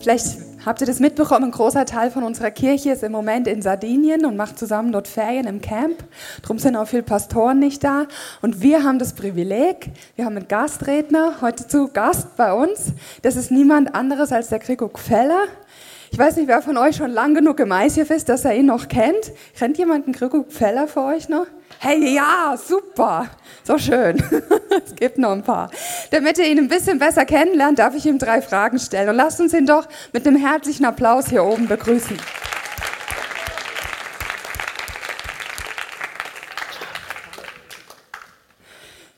Vielleicht habt ihr das mitbekommen, ein großer Teil von unserer Kirche ist im Moment in Sardinien und macht zusammen dort Ferien im Camp. Darum sind auch viele Pastoren nicht da. Und wir haben das Privileg, wir haben einen Gastredner heute zu Gast bei uns. Das ist niemand anderes als der Gregor Gfeller. Ich weiß nicht, wer von euch schon lang genug im ICF ist, dass er ihn noch kennt. Kennt jemand einen Gregor Gfeller für euch noch? Hey, ja, super. So schön. es gibt noch ein paar. Damit ihr ihn ein bisschen besser kennenlernt, darf ich ihm drei Fragen stellen. Und lasst uns ihn doch mit einem herzlichen Applaus hier oben begrüßen.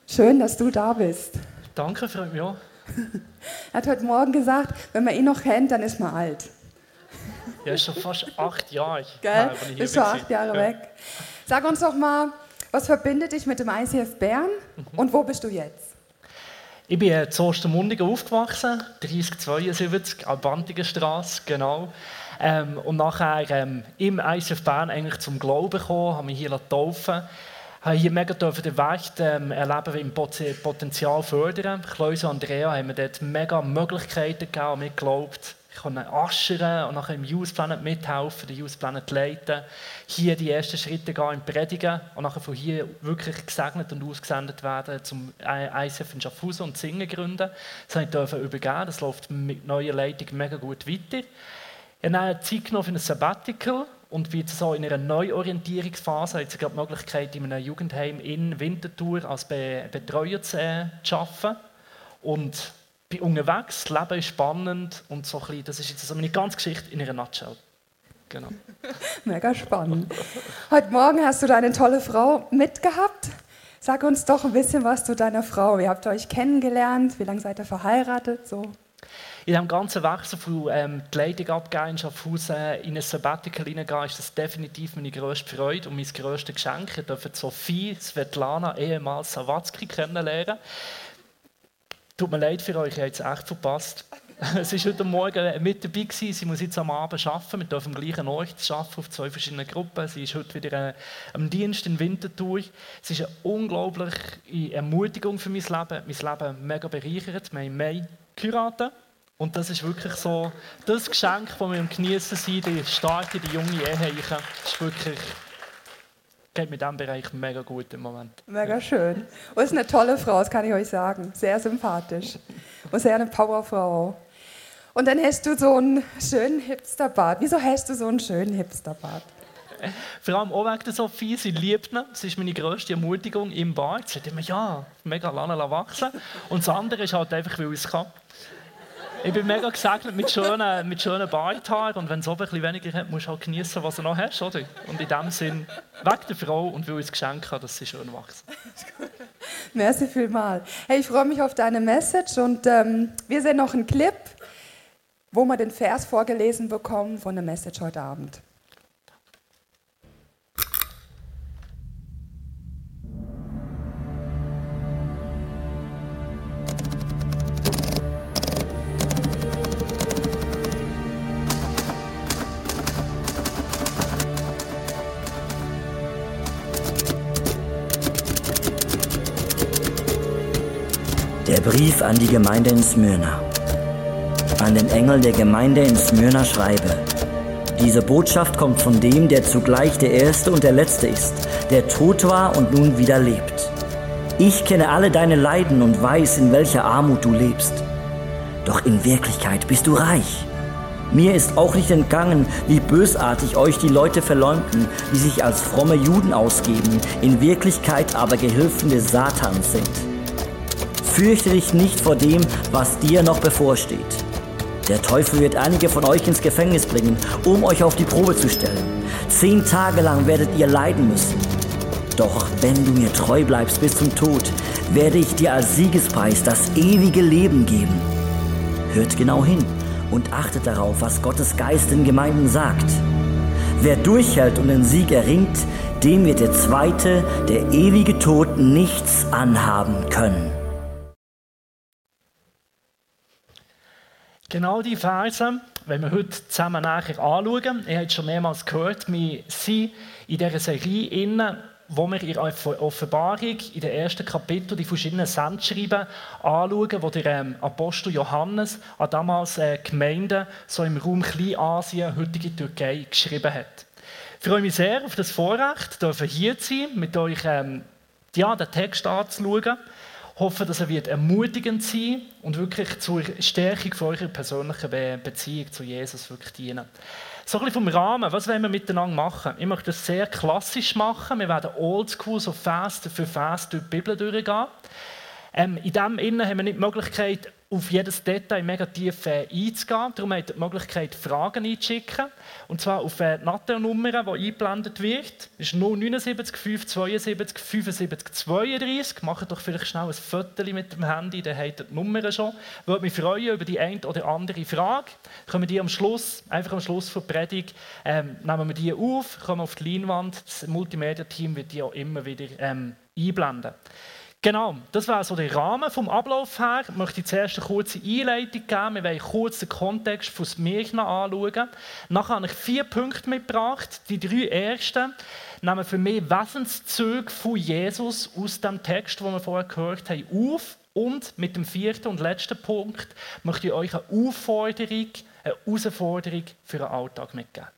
Schön, dass du da bist. Danke, freut mich auch. er hat heute Morgen gesagt, wenn man ihn noch kennt, dann ist man alt. Ja, ist schon fast acht Jahre. Gell? Bist schon acht Jahre ja. weg. Sag uns doch mal, was verbindet dich mit dem ICF Bern mhm. und wo bist du jetzt? Ich bin in Ostermundigen aufgewachsen, 3072, Albantiger Straße, genau. Ähm, und nachher ähm, im ICF Bern eigentlich zum Glauben gekommen, habe mich hier taufen habe hier mega den Weg ähm, erleben, im Potenzial fördern. Klaus und Andrea haben mir dort mega Möglichkeiten gegeben und mir geglaubt, ich kann aschern und nachher im Youth Planet mithelfen, den Youth Planet leiten, hier die ersten Schritte gehen im Predigen und nachher von hier wirklich gesegnet und ausgesendet werden zum ICF in Schaffhausen und Singen gründen. Das durfte ich übergeben, das läuft mit neuer Leitung mega gut weiter. Ich habe Zeit genommen für ein Sabbatical und bin jetzt so in einer Neuorientierungsphase. Jetzt gerade die Möglichkeit, in einem Jugendheim in Winterthur als Betreuer zu, äh, zu arbeiten. Und bin unterwegs, das Leben ist spannend und so ein bisschen, das ist jetzt so meine ganze Geschichte in einer Nutshell. Genau. Mega spannend. Heute Morgen hast du deine tolle Frau mitgehabt. Sag uns doch ein bisschen was zu deiner Frau. Wie habt ihr euch kennengelernt? Wie lange seid ihr verheiratet? So. In diesem ganzen Wechsel von ähm, die Leitung abgeben in Schaffhausen in ein Sabbatical hineingehen, ist das definitiv meine grösste Freude und mein grösstes Geschenk. Ich durfte Sophie Svetlana, ehemals Sawatzki, kennenlernen. Tut mir leid für euch, ihr habt es echt verpasst. Sie war heute Morgen mit dabei, gewesen. sie muss jetzt am Abend arbeiten, wir dürfen am gleichen Ort arbeiten, auf zwei verschiedenen Gruppen. Sie ist heute wieder äh, am Dienst in Winterthur. Es ist eine unglaubliche Ermutigung für mein Leben, mein Leben mega bereichert. Wir haben im Mai geheiratet und das ist wirklich so das Geschenk, das wir am Genießen sind, die starke, die junge Ehe. Das ist wirklich geht mit diesem Bereich mega gut im Moment. Mega schön. Und ist eine tolle Frau, das kann ich euch sagen. Sehr sympathisch. Und sehr eine Powerfrau. Und dann hast du so einen schönen Hipsterbart. Wieso hast du so einen schönen Hipsterbart? Vor allem auch wegen der Sophie, sie liebt ihn. Das ist meine grösste Ermutigung im Bart. Sie sagt immer, ja, mega lange wachsen. Und das andere ist halt einfach, weil ich es kann. Ich bin mega gesegnet mit schönen, mit schönen Barthaaren und wenn es oben bisschen weniger hat, musst du halt genießen, was du noch hast, oder? Und in dem Sinn, wegen der Frau und ich es Geschenk habe, dass sie schön wachsen. Merci vielmals. Hey, ich freue mich auf deine Message und ähm, wir sehen noch einen Clip, wo wir den Vers vorgelesen bekommen von der Message heute Abend. Brief an die Gemeinde in Smyrna. An den Engel der Gemeinde in Smyrna schreibe. Diese Botschaft kommt von dem, der zugleich der Erste und der Letzte ist, der tot war und nun wieder lebt. Ich kenne alle deine Leiden und weiß, in welcher Armut du lebst. Doch in Wirklichkeit bist du reich. Mir ist auch nicht entgangen, wie bösartig euch die Leute verleumden, die sich als fromme Juden ausgeben, in Wirklichkeit aber Gehilfen des Satans sind. Fürchte dich nicht vor dem, was dir noch bevorsteht. Der Teufel wird einige von euch ins Gefängnis bringen, um euch auf die Probe zu stellen. Zehn Tage lang werdet ihr leiden müssen. Doch wenn du mir treu bleibst bis zum Tod, werde ich dir als Siegespreis das ewige Leben geben. Hört genau hin und achtet darauf, was Gottes Geist in Gemeinden sagt. Wer durchhält und den Sieg erringt, dem wird der zweite, der ewige Tod, nichts anhaben können. Genau die Verse, wenn wir heute zusammen nachher anschauen, ihr habt schon mehrmals gehört, wir sind in dieser Serie innen, wo wir in der Offenbarung, in den ersten Kapitel, die verschiedenen Sendschreiben anschauen, wo der ähm, Apostel Johannes an damals äh, Gemeinden so im Raum Kleinasien, heutige Türkei, geschrieben hat. Ich freue mich sehr auf das Vorrecht, hier zu sein, mit euch ähm, ja, den Text anzuschauen. Hoffe, dass er wird ermutigend sein und wirklich zur Stärkung von eurer persönlichen Beziehung zu Jesus wirklich dienen. So ein bisschen vom Rahmen, was wollen wir miteinander machen? Ich möchte das sehr klassisch machen. Wir werden oldschool, so fast für fast durch die Bibel durchgehen. Ähm, in diesem Innen haben wir nicht die Möglichkeit, auf jedes Detail mega tief äh, einzugehen. Darum habt ihr die Möglichkeit, Fragen einzuschicken. Und zwar auf äh, die NATO-Nummer, die eingeblendet wird. Das ist 079 572 75 32. Macht doch vielleicht schnell ein Foto mit dem Handy, dann habt ihr die Nummer schon. Ich würde mich freuen über die eine oder andere Frage. Können wir die am Schluss, einfach am Schluss der Predigt, ähm, nehmen wir die auf, kommen auf die Leinwand. Das Multimedia-Team wird die auch immer wieder ähm, einblenden. Genau, das war so der Rahmen vom Ablauf her. Ich möchte zuerst eine kurze Einleitung geben. Wir wollen kurz den Kontext von Smyrna anschauen. Nachher habe ich vier Punkte mitgebracht. Die drei ersten nehmen für mich Wesenszüge von Jesus aus dem Text, den wir vorher gehört haben, auf. Und mit dem vierten und letzten Punkt möchte ich euch eine Aufforderung, eine Herausforderung für den Alltag mitgeben.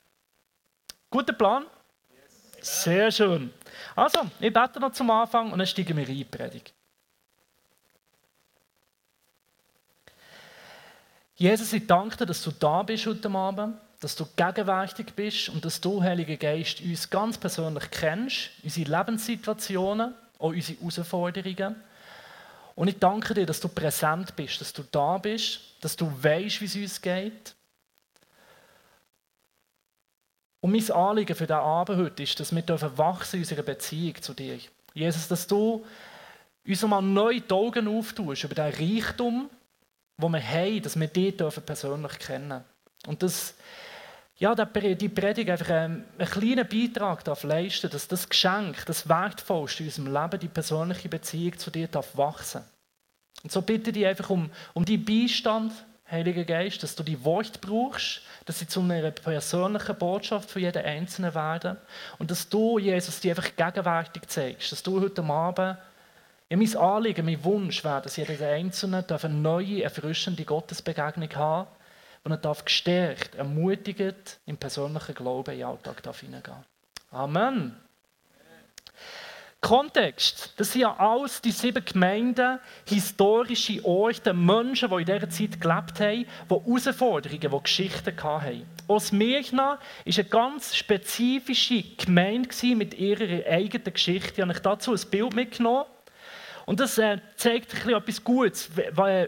Guter Plan? Sehr schön. Also, ich bete noch zum Anfang und dann steigen wir rein in die Predigt. Jesus, ich danke dir, dass du da bist heute Abend, dass du gegenwärtig bist und dass du, Heiliger Geist, uns ganz persönlich kennst, unsere Lebenssituationen, auch unsere Herausforderungen. Und ich danke dir, dass du präsent bist, dass du da bist, dass du weißt, wie es uns geht und mein Anliegen für diesen Abend heute ist, dass wir wachsen in unserer Beziehung zu dir. Jesus, dass du uns einmal neu die Augen auftust über den Reichtum, den wir haben, dass wir dich persönlich kennen Und dass ja, die Predigt einfach einen, einen kleinen Beitrag darf leisten dass das Geschenk, das Wertvollste in unserem Leben, die persönliche Beziehung zu dir darf wachsen. Und so bitte ich einfach um, um deinen Beistand, Heiliger Geist, dass du die Worte brauchst, dass sie zu einer persönlichen Botschaft für jeden Einzelnen werden und dass du, Jesus, die einfach gegenwärtig zeigst, dass du heute Abend ja, mein Anliegen, mein Wunsch wäre, dass jeder Einzelne eine neue, erfrischende Gottesbegegnung haben und er gestärkt, ermutigt im persönlichen Glauben in den Alltag hineingehen. Amen. Kontext, das sind ja alles die sieben Gemeinden, historische Orte, Menschen, die in dieser Zeit gelebt haben, die Herausforderungen, die Geschichten hatten. Osmirna war eine ganz spezifische Gemeinde mit ihrer eigenen Geschichte. Ich habe dazu ein Bild mitgenommen. Und das äh, zeigt etwas Gutes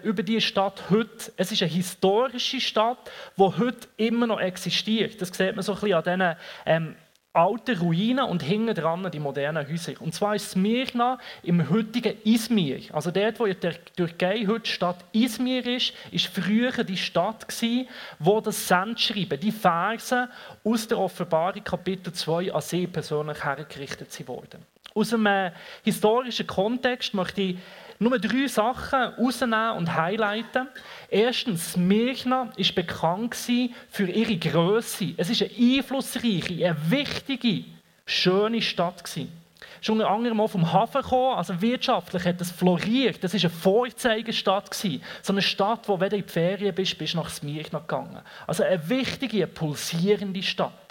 über die Stadt heute. Es ist eine historische Stadt, die heute immer noch existiert. Das sieht man so ein bisschen an diesen ähm, alte Ruinen und hinten dran die modernen Häuser. Und zwar ist Smyrna im heutigen Izmir. Also dort, wo der Türkei heute die Stadt Izmir ist, ist früher die Stadt gewesen, wo das Sendschreiben, die Verse aus der Offenbarung Kapitel 2 an sie persönlich hergerichtet wurden. Aus einem historischen Kontext möchte ich nur drei Sachen rausnehmen und highlighten. Erstens, Smyrna ist bekannt für ihre Größe. Es ist eine einflussreiche, eine wichtige, schöne Stadt gewesen. Ist unter anderem auch vom Hafen gekommen, also wirtschaftlich hat es floriert. Das war eine Vorzeigestadt. So eine Stadt, wo wenn du in die Ferien bist, bist du nach Smyrna gegangen. Also eine wichtige, eine pulsierende Stadt.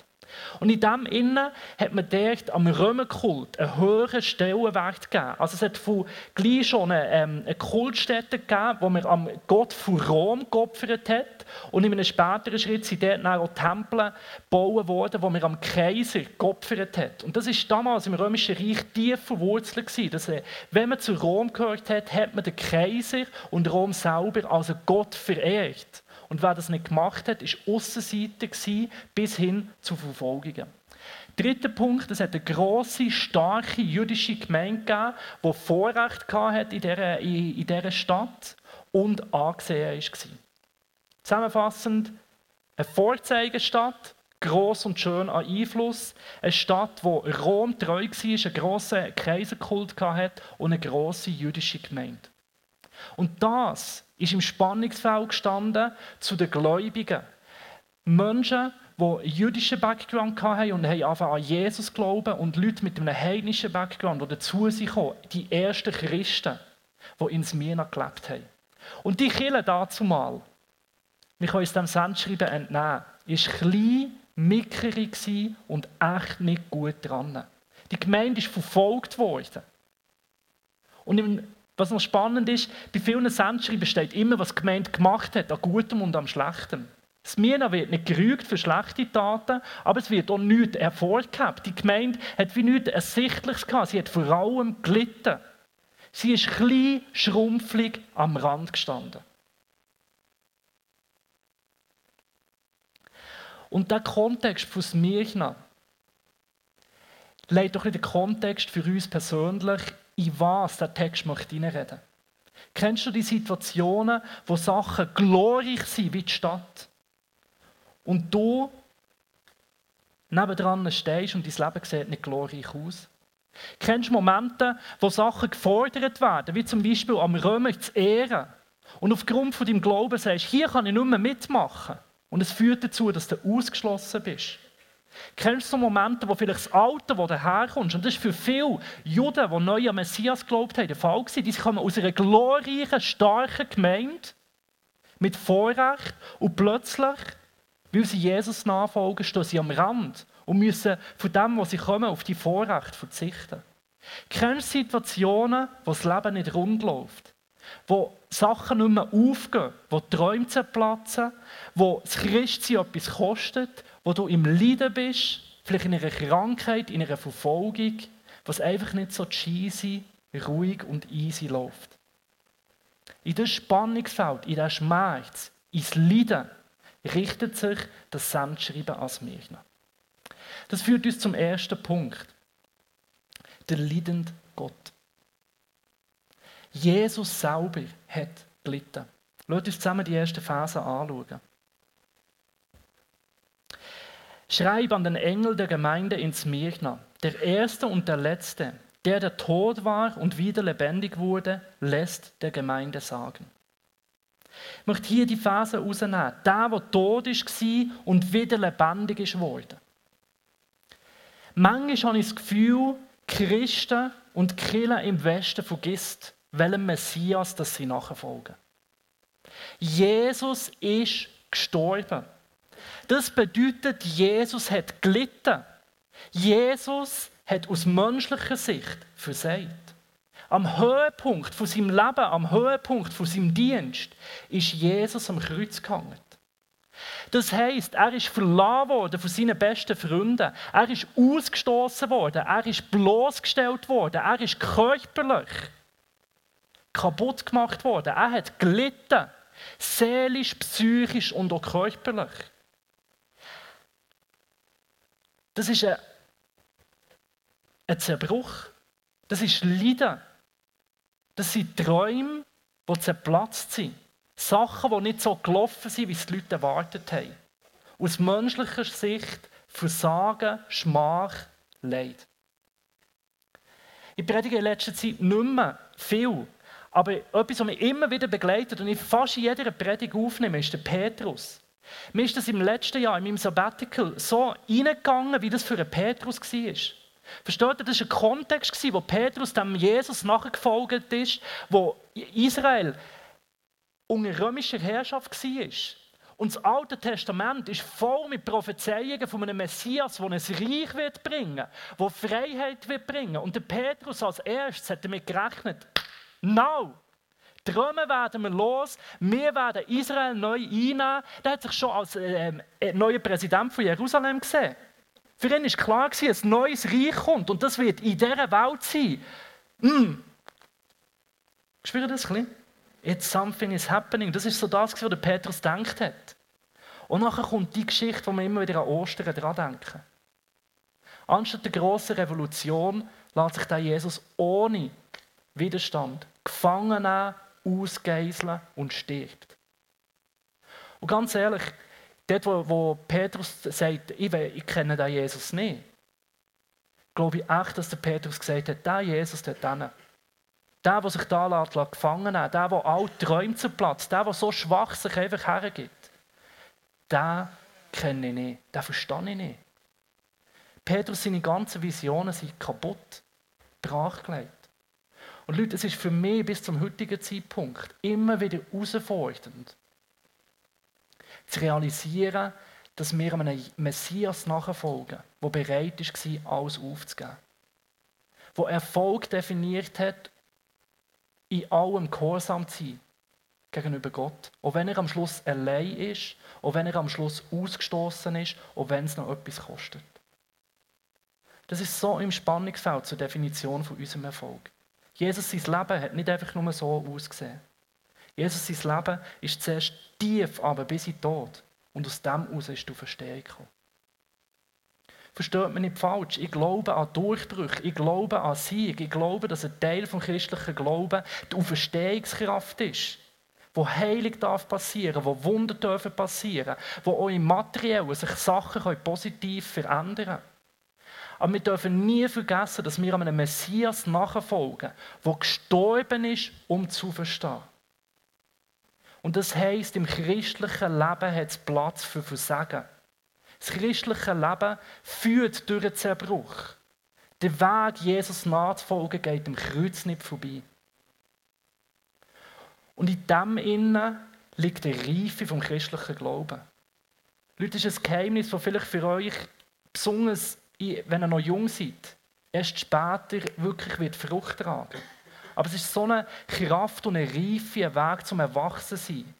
Und in dem Innen hat man dort am Römerkult einen höheren Stellenwert gegeben. Also es hat gleich schon eine, ähm, eine Kultstätte gegeben, wo man am Gott von Rom geopfert hat. Und in einem späteren Schritt sind dort auch Tempel gebaut worden, wo man am Kaiser geopfert hat. Und das ist damals im Römischen Reich tief verwurzelt gewesen. Dass, äh, wenn man zu Rom gehört hat, hat man den Kaiser und Rom selber als Gott verehrt. Und wer das nicht gemacht hat, war Aussenseiter bis hin zu Verfolgungen. Dritter Punkt, es hat eine grosse, starke jüdische Gemeinde gegeben, die Vorrecht hatte in dieser, in dieser Stadt und angesehen war. Zusammenfassend, eine Vorzeigestadt, gross und schön an Einfluss, eine Stadt, die Rom treu war, einen grossen Kaiserkult hatte und eine grosse jüdische Gemeinde. Und das ist im Spannungsfeld gestanden zu den Gläubigen. Menschen, die jüdischen Background hatten und haben an Jesus glauben und Leute mit einem heidnischen Background, die dazu sind die ersten Christen, die in Smyrna gelebt haben. Und die Kirche dazu mal, wir können uns dem Sendschreiben entnehmen, war klein, mickerig und echt nicht gut dran. Die Gemeinde ist verfolgt worden. Und was noch spannend ist, bei vielen Sendschreiben steht immer, was die Gemeinde gemacht hat, an Gutem und am Schlechten. Smyrna wird nicht gerügt für schlechte Taten, aber es wird auch nichts hervorgehabt. Die Gemeinde hat wie nichts Ersichtliches gehabt. Sie hat vor allem gelitten. Sie ist klein, schrumpflig am Rand gestanden. Und der Kontext von Smyrna legt in den Kontext für uns persönlich, in was der Text möchte reinreden. Kennst du die Situationen, wo Sachen glorreich sind wie die Stadt? Und du nebendran stehst und dein Leben sieht nicht glorreich aus? Kennst du Momente, wo Sachen gefordert werden, wie zum Beispiel am Römer zu ehren? Und aufgrund von deinem Glauben sagst, hier kann ich nicht mehr mitmachen. Und es führt dazu, dass du ausgeschlossen bist. Kennst du Momente, wo vielleicht das Alter, wo du herkommst, und das ist für viele Juden, die neu an Messias geglaubt haben, der Fall gewesen, die kommen aus einer glorreichen, starken Gemeinde mit Vorrecht und plötzlich, weil sie Jesus nachfolgen, stehen sie am Rand und müssen von dem, was sie kommen, auf die Vorrechte verzichten. Kennst du Situationen, wo das Leben nicht rund läuft? Wo Sachen nicht mehr aufgehen, wo Träume zerplatzen, wo das Christsein etwas kostet, wo du im Leiden bist, vielleicht in einer Krankheit, in einer Verfolgung, was einfach nicht so cheesy, ruhig und easy läuft. In das Spannungsfeld, in das Schmerz, ins Leiden, richtet sich das Sendschreiben als Mirna. Das führt uns zum ersten Punkt. Der leidende Gott. Jesus selber hat gelitten. Lasst uns zusammen die ersten Phasen anschauen. Schreib an den Engel der Gemeinde in Smyrna, der Erste und der Letzte, der der tot war und wieder lebendig wurde, lässt der Gemeinde sagen. Ich möchte hier die Phase rausnehmen. Der, der tot war und wieder lebendig worden. Manchmal habe ich das Gefühl, Christen und Kirche im Westen vergisst, welchem Messias das sie nachfolgen. Jesus ist gestorben. Das bedeutet, Jesus hat gelitten. Jesus hat aus menschlicher Sicht versagt. Am Höhepunkt von seinem Leben, am Höhepunkt von seinem Dienst, ist Jesus am Kreuz gehangen. Das heißt, er ist verlassen worden von seinen besten Freunden. Er ist ausgestoßen worden. Er ist bloßgestellt worden. Er ist körperlich kaputt gemacht worden. Er hat gelitten. Seelisch, psychisch und auch körperlich. Das ist ein, Zerbruch. Das ist Leiden. Das sind Träume, die zerplatzt sind. Sachen, die nicht so gelaufen sind, wie es die Leute erwartet haben. Aus menschlicher Sicht Versagen, Schmach, Leid. Ich predige in letzter Zeit nicht mehr viel, aber etwas, was mich immer wieder begleitet und ich fast in jeder Predigt aufnehme, ist der Petrus. Mir ist das im letzten Jahr, in meinem Sabbatical, so reingegangen, wie das für einen Petrus war. Versteht ihr, das war ein Kontext, wo Petrus dem Jesus nachgefolgt ist, wo Israel unter römischer Herrschaft war. Und das Alte Testament ist voll mit Prophezeiungen von einem Messias, der ein Reich wird bringen, der Freiheit wird bringen. Und der Petrus als erstes hat damit gerechnet, no, Träume werden wir los, wir werden Israel neu einnehmen. Der hat sich schon als ähm, äh, neuer Präsident von Jerusalem gesehen. Für ihn war klar, dass ein neues Reich kommt und das wird in dieser Welt sein. Mm. Spürt das ein bisschen? It's something is happening. Das ist so das, was Petrus gedacht hat. Und nachher kommt die Geschichte, wo wir immer wieder an Ostern dran denken. Anstatt der grossen Revolution lässt sich der Jesus ohne Widerstand gefangen nehmen ausgeiseln und stirbt. Und ganz ehrlich, dort, wo, wo Petrus sagt, ich, ich kenne den Jesus nicht, glaube ich echt, dass der Petrus gesagt hat, der Jesus dort hinten, der, der sich da lässt, gefangen nimmt, der, der alle Träume zerplatzt, der, der so schwach sich einfach hergibt, der kenne ich nicht, den verstehe ich nicht. Petrus, seine ganzen Visionen sind kaputt, brachgelegt. Und Leute, es ist für mich bis zum heutigen Zeitpunkt immer wieder herausfordernd, zu realisieren, dass wir einem Messias nachfolgen, der bereit war, alles aufzugeben. Der Erfolg definiert hat, in allem Gehorsam zu sein gegenüber Gott. Auch wenn er am Schluss allein ist, auch wenn er am Schluss ausgestoßen ist, auch wenn es noch etwas kostet. Das ist so im Spannungsfeld zur Definition von unserem Erfolg. Jesus sein Leben hat nicht einfach nur so ausgesehen. Jesus sein Leben ist zuerst tief, aber bis in den Tod. Und aus dem heraus ist die Verstehung gekommen. Versteht mich nicht falsch. Ich glaube an Durchbrüche. Ich glaube an Sieg. Ich glaube, dass ein Teil des christlichen Glauben die Auferstehungskraft ist. Wo Heilung darf passieren, wo Wunder dürfen passieren, wo auch im Materiellen sich Sachen positiv verändern können. Aber wir dürfen nie vergessen, dass wir einem Messias nachfolgen, der gestorben ist, um zu verstehen. Und das heisst, im christlichen Leben hat es Platz für Versagen. Das christliche Leben führt durch den Zerbruch. Der Weg, Jesus nachzufolgen, geht dem Kreuz nicht vorbei. Und in dem Innen liegt die Reife vom christlichen Glauben. Leute, das ist ein Geheimnis, das vielleicht für euch besonders, wenn ihr noch jung seid, erst später wirklich wird Frucht tragen. Aber es ist so eine Kraft und eine Reife, ein Weg zum Erwachsensein.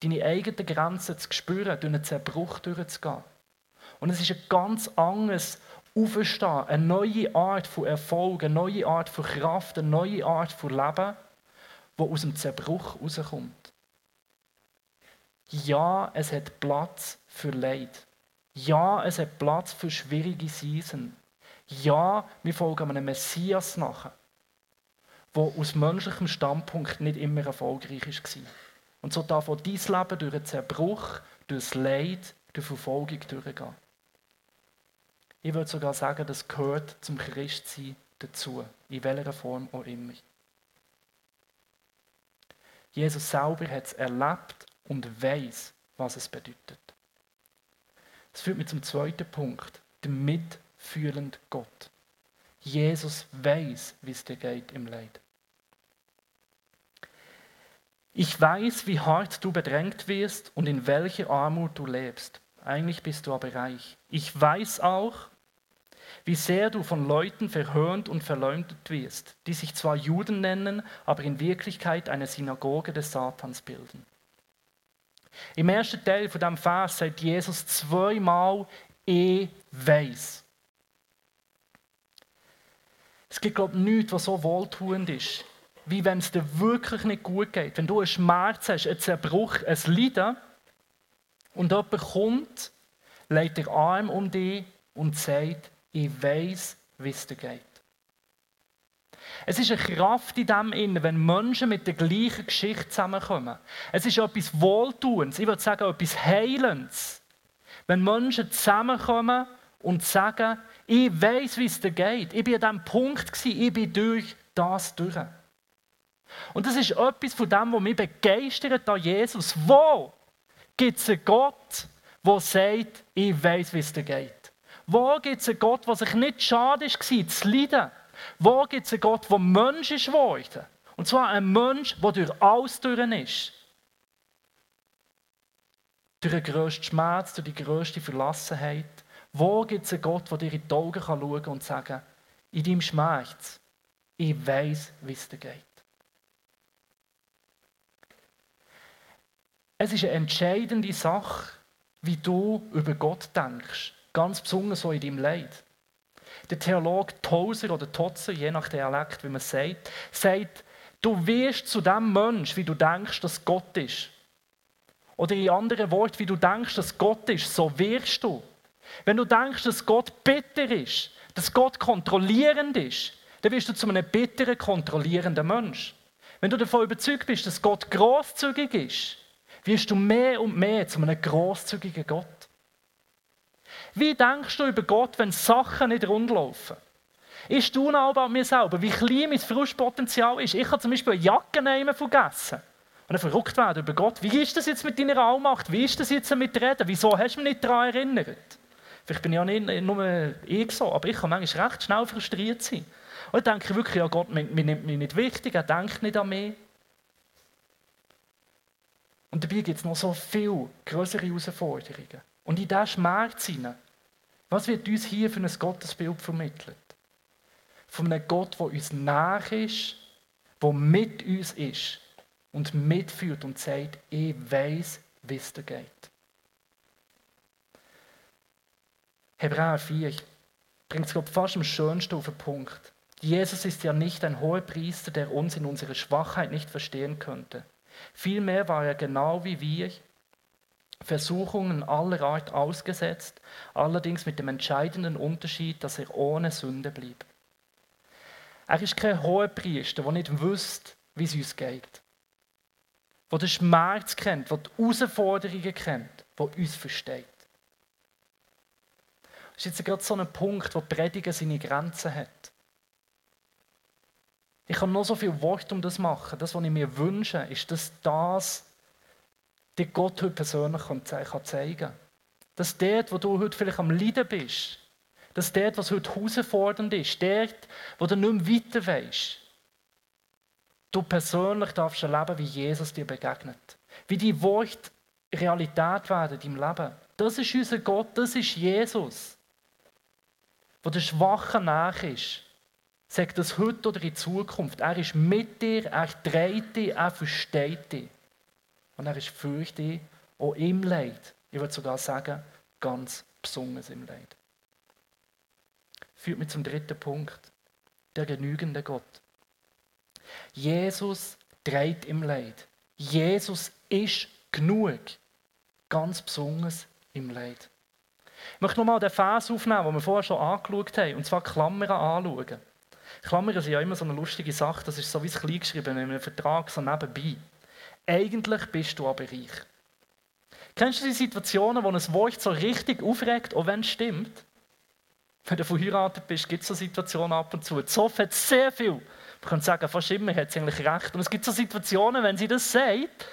Deine eigenen Grenzen zu spüren, durch einen Zerbruch durchzugehen. Und es ist ein ganz anderes Auferstehen, eine neue Art von Erfolg, eine neue Art von Kraft, eine neue Art von Leben, wo aus dem Zerbruch rauskommt. Ja, es hat Platz für Leid. Ja, es hat Platz für schwierige Season. Ja, wir folgen einem Messias nach der aus menschlichem Standpunkt nicht immer erfolgreich war. Und so darf auch dein Leben durch den Zerbruch, durch Leid, durch Verfolgung durchgehen. Ich würde sogar sagen, das gehört zum Christsein dazu, in welcher Form auch immer. Jesus selber hat es erlebt und weiß, was es bedeutet. Das führt mich zum zweiten Punkt, der mitfühlende Gott. Jesus weiß, wie es dir geht im Leid. Ich weiß, wie hart du bedrängt wirst und in welcher Armut du lebst. Eigentlich bist du aber reich. Ich weiß auch, wie sehr du von Leuten verhöhnt und verleumdet wirst, die sich zwar Juden nennen, aber in Wirklichkeit eine Synagoge des Satans bilden. Im ersten Teil von dem Vers sagt Jesus zweimal, ich weiß. Es gibt, glaube ich, nichts, was so wohltuend ist, wie wenn es dir wirklich nicht gut geht. Wenn du einen Schmerz hast, einen Zerbruch, ein Leiden und jemand kommt, legt den Arm um dich und sagt, ich weiß, wie es dir geht. Es ist eine Kraft in dem Innen, wenn Menschen mit der gleichen Geschichte zusammenkommen. Es ist etwas Wohltuendes, ich würde sagen, etwas Heilendes. Wenn Menschen zusammenkommen und sagen, ich weiß, wie es dir geht. Ich bin an diesem Punkt, ich bin durch das durch. Und das ist etwas von dem, was mich begeistert an Jesus. Wo gibt es einen Gott, der sagt, ich weiß, wie es dir geht? Wo gibt es einen Gott, der sich nicht schade war, zu leiden? Wo gibt es einen Gott, der Mensch ist geworden? Und zwar ein Mensch, der durch alles durch ist. Durch den grössten Schmerz, durch die grösste Verlassenheit. Wo gibt es einen Gott, der dir in die Augen kann und sagen, in deinem Schmerz, ich weiß, wie es dir geht. Es ist eine entscheidende Sache, wie du über Gott denkst. Ganz besonders so in deinem Leid. Der Theologe Tozer oder Totzer, je nach Dialekt, wie man es sagt, sagt, du wirst zu dem Mensch, wie du denkst, dass Gott ist. Oder in anderen Worten, wie du denkst, dass Gott ist, so wirst du. Wenn du denkst, dass Gott bitter ist, dass Gott kontrollierend ist, dann wirst du zu einem bitteren, kontrollierenden Mensch. Wenn du davon überzeugt bist, dass Gott großzügig ist, wirst du mehr und mehr zu einem großzügigen Gott. Wie denkst du über Gott, wenn Sachen nicht rundlaufen? Ich staune auch bei mir selber, wie klein mein Frustpotenzial ist. Ich habe zum Beispiel eine Jacke nehmen vergessen. Und dann verrückt werden über Gott. Wie ist das jetzt mit deiner Allmacht? Wie ist das jetzt mit Reden? Wieso hast du mich nicht daran erinnert? Vielleicht bin ich ja nicht nur ich so, aber ich kann manchmal recht schnell frustriert sein. Und dann denke ich wirklich, ja Gott, mir nimmt mich nicht wichtig, er denkt nicht an mich. Und dabei gibt es noch so viel größere Herausforderungen. Und in diesen Schmerz hinein, was wird uns hier für ein Gottesbild vermittelt? Von einem Gott, der uns nach ist, der mit uns ist und mitführt und sagt, ich weiß, wie es dir geht. Hebräer 4 bringt es fast am schönsten auf den Punkt. Jesus ist ja nicht ein hoher Priester, der uns in unserer Schwachheit nicht verstehen könnte. Vielmehr war er genau wie wir Versuchungen aller Art ausgesetzt, allerdings mit dem entscheidenden Unterschied, dass er ohne Sünde blieb. Er ist kein hoher Priester, der nicht wüsste, wie es uns geht. Der den Schmerz kennt, der die Herausforderungen kennt, der uns versteht. Das ist jetzt gerade so ein Punkt, wo Prediger seine Grenzen hat. Ich kann noch so viel Wort um das machen. Das, was ich mir wünsche, ist, dass das dir Gott heute persönlich zeigen kann. Dass dort, wo du heute vielleicht am Leiden bist, dass dort, was heute herausfordernd ist, dort, wo du nicht mehr weiter weißt, du persönlich darfst erleben, wie Jesus dir begegnet. Wie die Worte Realität werden in deinem Leben. Das ist unser Gott, das ist Jesus. Wo der Schwache nach ist. Sag das heute oder in Zukunft. Er ist mit dir, er trägt dich, er versteht dich. Und er ist für dich auch im Leid. Ich würde sogar sagen, ganz besonders im Leid. Führt mich zum dritten Punkt. Der genügende Gott. Jesus trägt im Leid. Jesus ist genug. Ganz besonders im Leid. Ich möchte nochmal den Vers aufnehmen, den wir vorher schon angeschaut haben, und zwar Klammern anschauen. Klammern sind ja immer so eine lustige Sache, das ist so wie es kleingeschrieben in einem Vertrag so nebenbei. Eigentlich bist du aber reich. Kennst du die Situationen, wo ein Wort so richtig aufregt, auch wenn es stimmt? Wenn du verheiratet bist, gibt es so Situationen ab und zu. Zoff hat sehr viel. Man könnte sagen, fast immer hat sie eigentlich recht. Und es gibt so Situationen, wenn sie das sagt,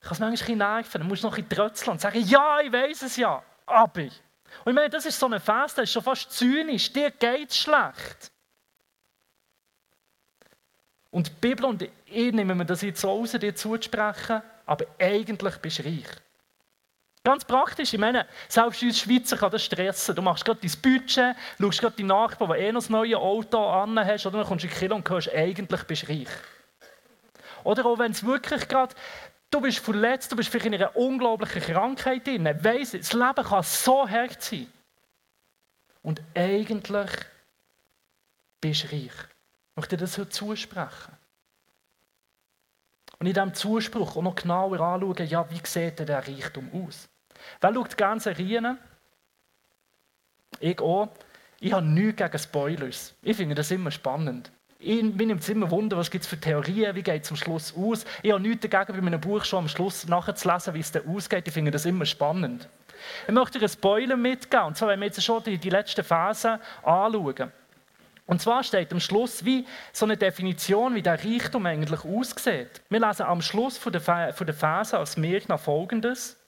kann es manchmal ein nerven. Dann musst du noch ein trötzeln und sagen, ja, ich weiß es ja, aber. Und ich meine, das ist so ein Fest, das ist schon fast zynisch. Dir geht es schlecht. Und die Bibel und ich nehmen wir das jetzt so raus, dir zuzusprechen, aber eigentlich bist du reich. Ganz praktisch, ich meine, selbst uns Schweizer kann das stressen. Du machst gerade dein Budget, schaust gerade die Nachbarn, die eh noch das neue Auto an hast, oder dann kommst du in Kilo und hörst, eigentlich bist du reich. Oder auch wenn es wirklich gerade, du bist verletzt, du bist vielleicht in einer unglaublichen Krankheit drin, weiss, das Leben kann so hart sein. Und eigentlich bist du reich. Ich möchte das heute zusprechen. Und in diesem Zuspruch auch noch genauer anschauen, ja, wie sieht denn der Reichtum aus? Wer schaut gerne Serien? Ich auch. Ich habe nichts gegen Spoilers. Ich finde das immer spannend. Ich, mir nimmt es immer Wunder, was gibt es für Theorien, wie geht es am Schluss aus. Ich habe nichts dagegen, bei meinem Buch schon am Schluss nachzulesen, wie es dann ausgeht. Ich finde das immer spannend. Ich möchte dir einen Spoiler mitgeben. Und zwar, wenn wir jetzt schon die, die letzten Phasen anschauen. Und zwar steht am Schluss wie so eine Definition, wie der Reichtum eigentlich aussieht. Wir lesen am Schluss von der, von der Verse aus Mirna folgendes.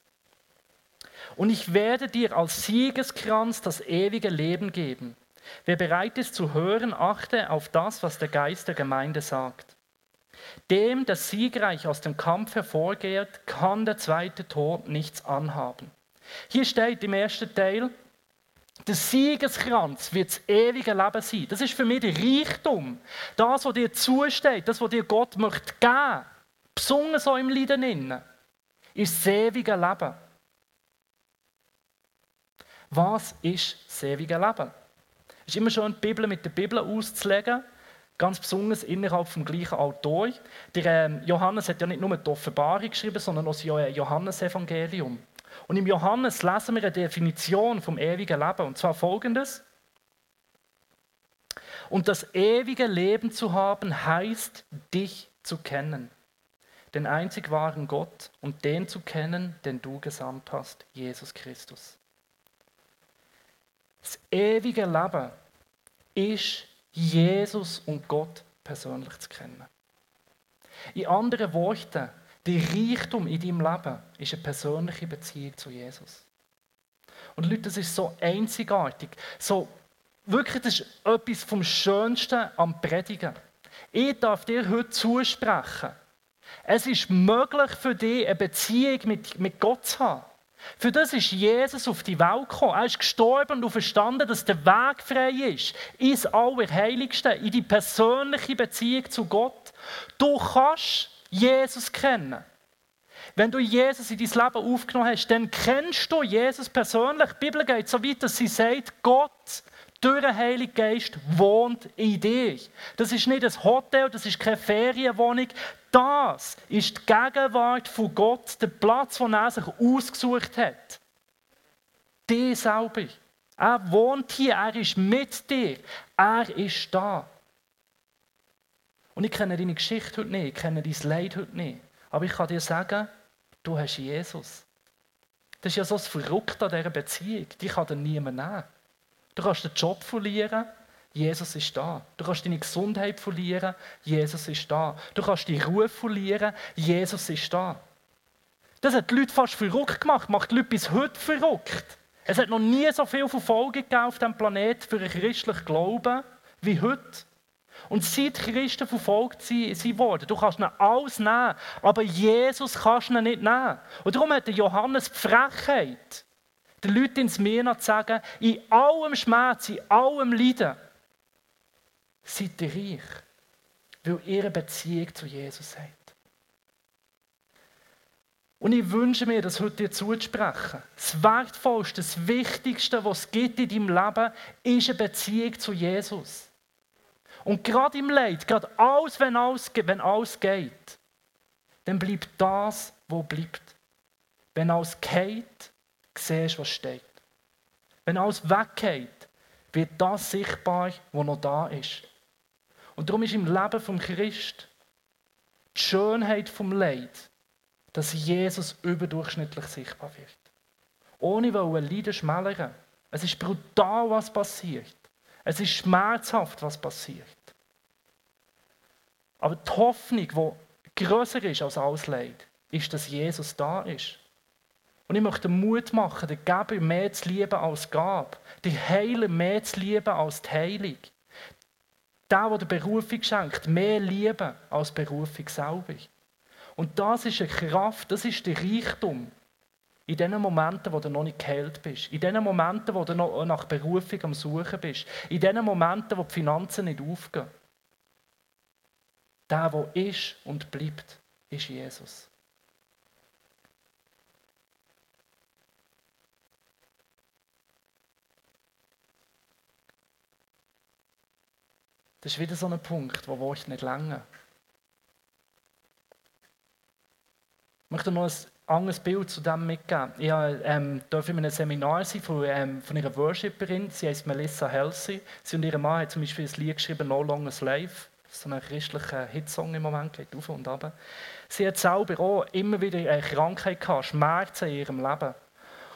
Und ich werde dir als Siegeskranz das ewige Leben geben. Wer bereit ist zu hören, achte auf das, was der Geist der Gemeinde sagt. Dem, der siegreich aus dem Kampf hervorgeht, kann der zweite Tod nichts anhaben. Hier steht im ersten Teil, der Siegeskranz wird das ewige Leben sein. Das ist für mich der Reichtum. Das, was dir zusteht, das, was dir Gott möchte geben, besonders so im Leiden ist das ewige Leben. Was ist das ewige Leben? Es ist immer schon die Bibel mit der Bibel auszulegen, ganz besonders innerhalb des gleichen Autor. Der ähm, Johannes hat ja nicht nur die Offenbarung geschrieben, sondern auch das Johannesevangelium. Und im Johannes lesen wir eine Definition vom ewigen Leben, und zwar folgendes. Und das ewige Leben zu haben, heißt, dich zu kennen, den einzig wahren Gott und den zu kennen, den du gesandt hast, Jesus Christus. Das ewige Leben ist, Jesus und Gott persönlich zu kennen. In anderen Worten, der Reichtum in deinem Leben ist eine persönliche Beziehung zu Jesus. Und Leute, das ist so einzigartig. So, wirklich, das ist etwas vom Schönsten am Predigen. Ich darf dir heute zusprechen. Es ist möglich für dich, eine Beziehung mit, mit Gott zu haben. Für das ist Jesus auf die Welt gekommen. Er ist gestorben und verstanden, dass der Weg frei ist. Ins Allerheiligste, in die persönliche Beziehung zu Gott. Du kannst Jesus kennen. Wenn du Jesus in dein Leben aufgenommen hast, dann kennst du Jesus persönlich. Die Bibel geht so weit, dass sie sagt, Gott durch den Heiligen Geist wohnt in dir. Das ist nicht ein Hotel, das ist keine Ferienwohnung. Das ist die Gegenwart von Gott, der Platz, den er sich ausgesucht hat. Die selber. Er wohnt hier, er ist mit dir, er ist da. Und ich kenne deine Geschichte heute nicht, ich kenne dein Leid heute nicht. Aber ich kann dir sagen, du hast Jesus. Das ist ja so das Verrückte an dieser Beziehung. Die kann dir niemand nehmen. Du kannst den Job verlieren, Jesus ist da. Du kannst deine Gesundheit verlieren, Jesus ist da. Du kannst deinen Ruf verlieren, Jesus ist da. Das hat die Leute fast verrückt gemacht, macht die Leute bis heute verrückt. Es hat noch nie so viel Verfolgung auf diesem Planeten für einen christlichen Glauben wie heute. Und seit Christen verfolgt sie worden, du kannst ihnen alles nehmen, aber Jesus kannst du nicht nehmen. Und darum hat Johannes die Frechheit, den Leuten ins Meer zu sagen, in allem Schmerz, in allem Leiden, seid ihr reich, weil ihr eine Beziehung zu Jesus habt. Und ich wünsche mir, das heute dir zuzusprechen. Das Wertvollste, das Wichtigste, was es gibt in deinem Leben, ist eine Beziehung zu Jesus. Und gerade im Leid, gerade alles, wenn alles, wenn alles geht, dann bleibt das, was bleibt. Wenn alles geht, siehst du, was steht. Wenn alles weggeht, wird das sichtbar, was noch da ist. Und darum ist im Leben vom Christ die Schönheit vom Leid, dass Jesus überdurchschnittlich sichtbar wird. Ohne wollen Leiden schmälern. Es ist brutal, was passiert. Es ist schmerzhaft, was passiert. Aber die Hoffnung, die größer ist als alles Leid, ist, dass Jesus da ist. Und ich möchte Mut machen, den Geber mehr zu lieben als Gab, den Heiler mehr zu lieben als die Heilung. Der, der die Berufung schenkt, mehr lieben als die Berufung selber. Und das ist eine Kraft, das ist der Reichtum. In den Momenten, wo du noch nicht geheilt bist. In den Momenten, wo du noch nach Berufung am Suchen bist. In den Momenten, wo die Finanzen nicht aufgehen. Der, der ist und bleibt, ist Jesus. Das ist wieder so ein Punkt, wo ich nicht länger. Ich möchte noch ein anderes Bild zu dem mitgeben. Ich ähm, durfte in einem Seminar sein von, ähm, von einer Worshipperin, sie heißt Melissa Halsey. Sie und ihr Mann haben zum Beispiel ein Lied geschrieben, No Longer Slave. So ein christlicher Hitsong im Moment, geht auf und ab. Sie hat selber auch immer wieder eine Krankheit gehabt, Schmerzen in ihrem Leben.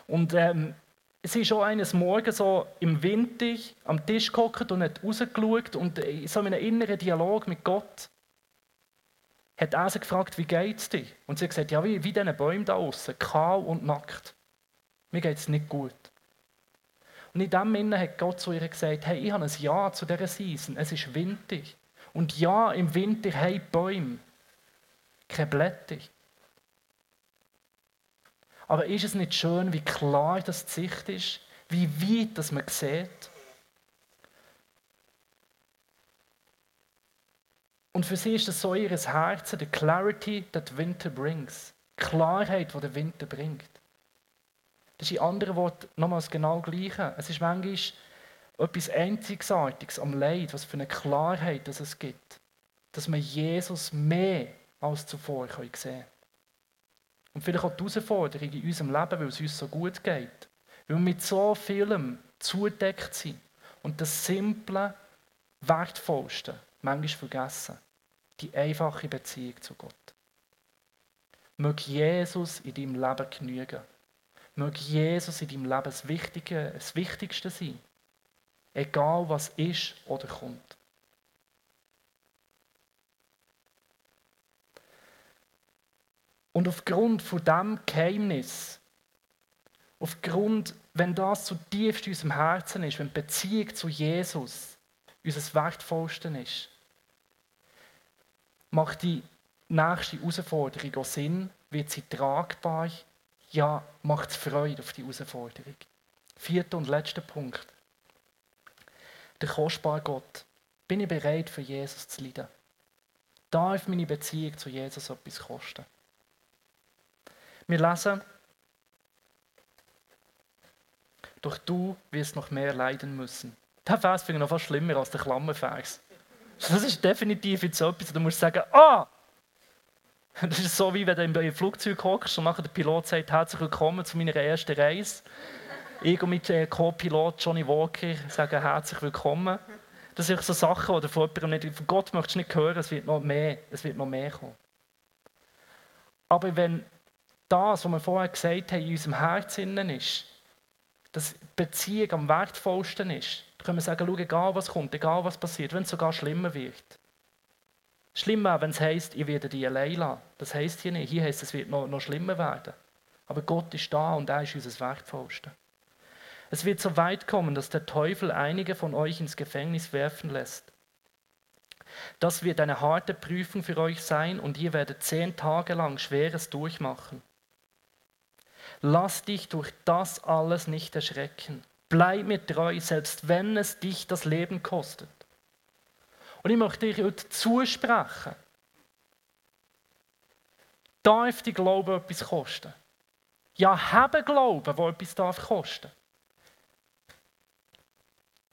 Und ähm, sie ist auch eines Morgens so im Winter am Tisch gehockt und hat rausgeschaut und so in einem inneren Dialog mit Gott hat er sie gefragt, wie geht es dir? Und sie hat gesagt, ja, wie, wie diese Bäume da außen, kahl und nackt. Mir geht es nicht gut. Und in dem Sinne hat Gott zu ihr gesagt, hey, ich habe ein Ja zu dieser Season, es ist Winter. Und ja, im Winter haben Bäume keine Blätter. Aber ist es nicht schön, wie klar das die Sicht ist, wie weit das man sieht? Und für sie ist das so ihr Herz, the clarity that winter brings. Klarheit, die der Winter bringt. Das ist in anderen Worten nochmals genau das Gleiche. Es ist manchmal etwas Einzigartiges am Leid, was für eine Klarheit das es gibt. Dass man Jesus mehr als zuvor sehen kann. Und vielleicht auch die Herausforderung in unserem Leben, weil es uns so gut geht. Weil wir mit so vielem zudeckt sind und das Simple, Wertvollste manchmal vergessen. Die einfache Beziehung zu Gott. Möge Jesus in deinem Leben genügen. Möge Jesus in deinem Leben das, Wichtige, das Wichtigste sein. Egal was ist oder kommt. Und aufgrund von diesem Geheimnis, aufgrund, wenn das zu tiefst in unserem Herzen ist, wenn die Beziehung zu Jesus unser Wertvollste ist, macht die nächste Herausforderung auch Sinn, wird sie tragbar, ja, macht es Freude auf die Herausforderung. Vierter und letzter Punkt. Der kostbare Gott. Bin ich bereit, für Jesus zu leiden? Darf meine Beziehung zu Jesus etwas kosten? Wir lesen, doch du wirst noch mehr leiden müssen. Der Vers finde ich noch fast schlimmer als der Klammervers. Das ist definitiv jetzt etwas, du musst sagen, ah! Das ist so, wie wenn du im Flugzeug hockst und nachher der Pilot sagt, herzlich willkommen zu meiner ersten Reise. Ich und mit äh, Co-Pilot Johnny Walker sagen herzlich willkommen. Das sind so Sachen, die du von jemandem nicht, von Gott möchtest du nicht hören, es wird noch mehr, es wird noch mehr kommen. Aber wenn das, was wir vorher gesagt haben, in unserem Herzen ist, dass Beziehung am wertvollsten ist, dann können wir sagen, schau, egal was kommt, egal was passiert, wenn es sogar schlimmer wird. Schlimmer, wenn es heisst, ich werde dich allein lassen. Das heisst hier nicht. Hier heisst es, wird noch, noch schlimmer werden. Aber Gott ist da und er ist unser Wertvollste. Es wird so weit kommen, dass der Teufel einige von euch ins Gefängnis werfen lässt. Das wird eine harte Prüfung für euch sein und ihr werdet zehn Tage lang Schweres durchmachen. Lass dich durch das alles nicht erschrecken. Bleib mir treu, selbst wenn es dich das Leben kostet. Und ich möchte dir heute zusprechen, darf die Glaube etwas kosten? Ja, habe Glauben, wo etwas darf kosten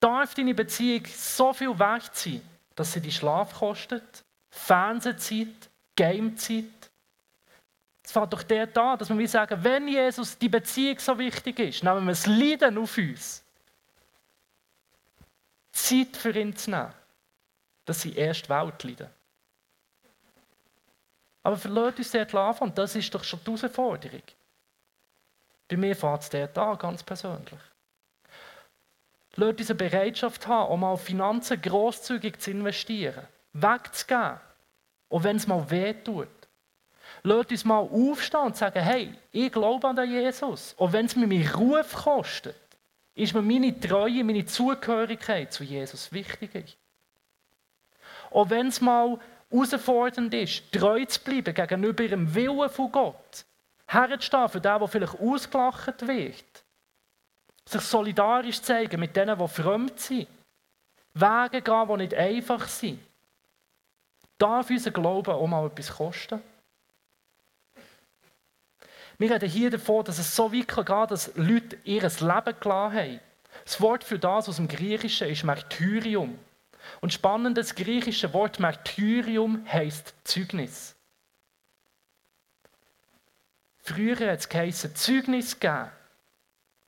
darf deine Beziehung so viel sein, dass sie die Schlaf kostet, Fernsehzeit, Gamezeit. Es fängt doch der da, dass wir sagen, wenn Jesus die Beziehung so wichtig ist, nehmen wir das Leiden auf uns. Zeit für ihn zu nehmen, dass sie erst Welt leiden. Aber verlässt uns dort anfangen, das ist doch schon die Herausforderung. Bei mir fängt es dort an, ganz persönlich. Lasst uns eine Bereitschaft haben, um mal Finanzen grosszügig zu investieren, wegzugeben, auch wenn es mal weh tut. Lasst uns mal aufstehen und sagen, hey, ich glaube an den Jesus, auch wenn es mir meinen Ruf kostet, ist mir meine Treue, meine Zugehörigkeit zu Jesus wichtig. Auch wenn es mal herausfordernd ist, treu zu bleiben gegenüber dem Willen von Gott, herzustehen für den, der vielleicht ausgelacht wird, sich solidarisch zeigen mit denen, die fremd sind. Wege gehen, die nicht einfach sind. Darf unser Glauben auch mal etwas kosten? Wir reden hier davon, dass es so weit kann dass Leute ihr Leben gelassen haben. Das Wort für das aus dem Griechischen ist Martyrium. Und spannend, das griechische Wort Martyrium heißt Zeugnis. Früher hat es geheißen, Zeugnis geben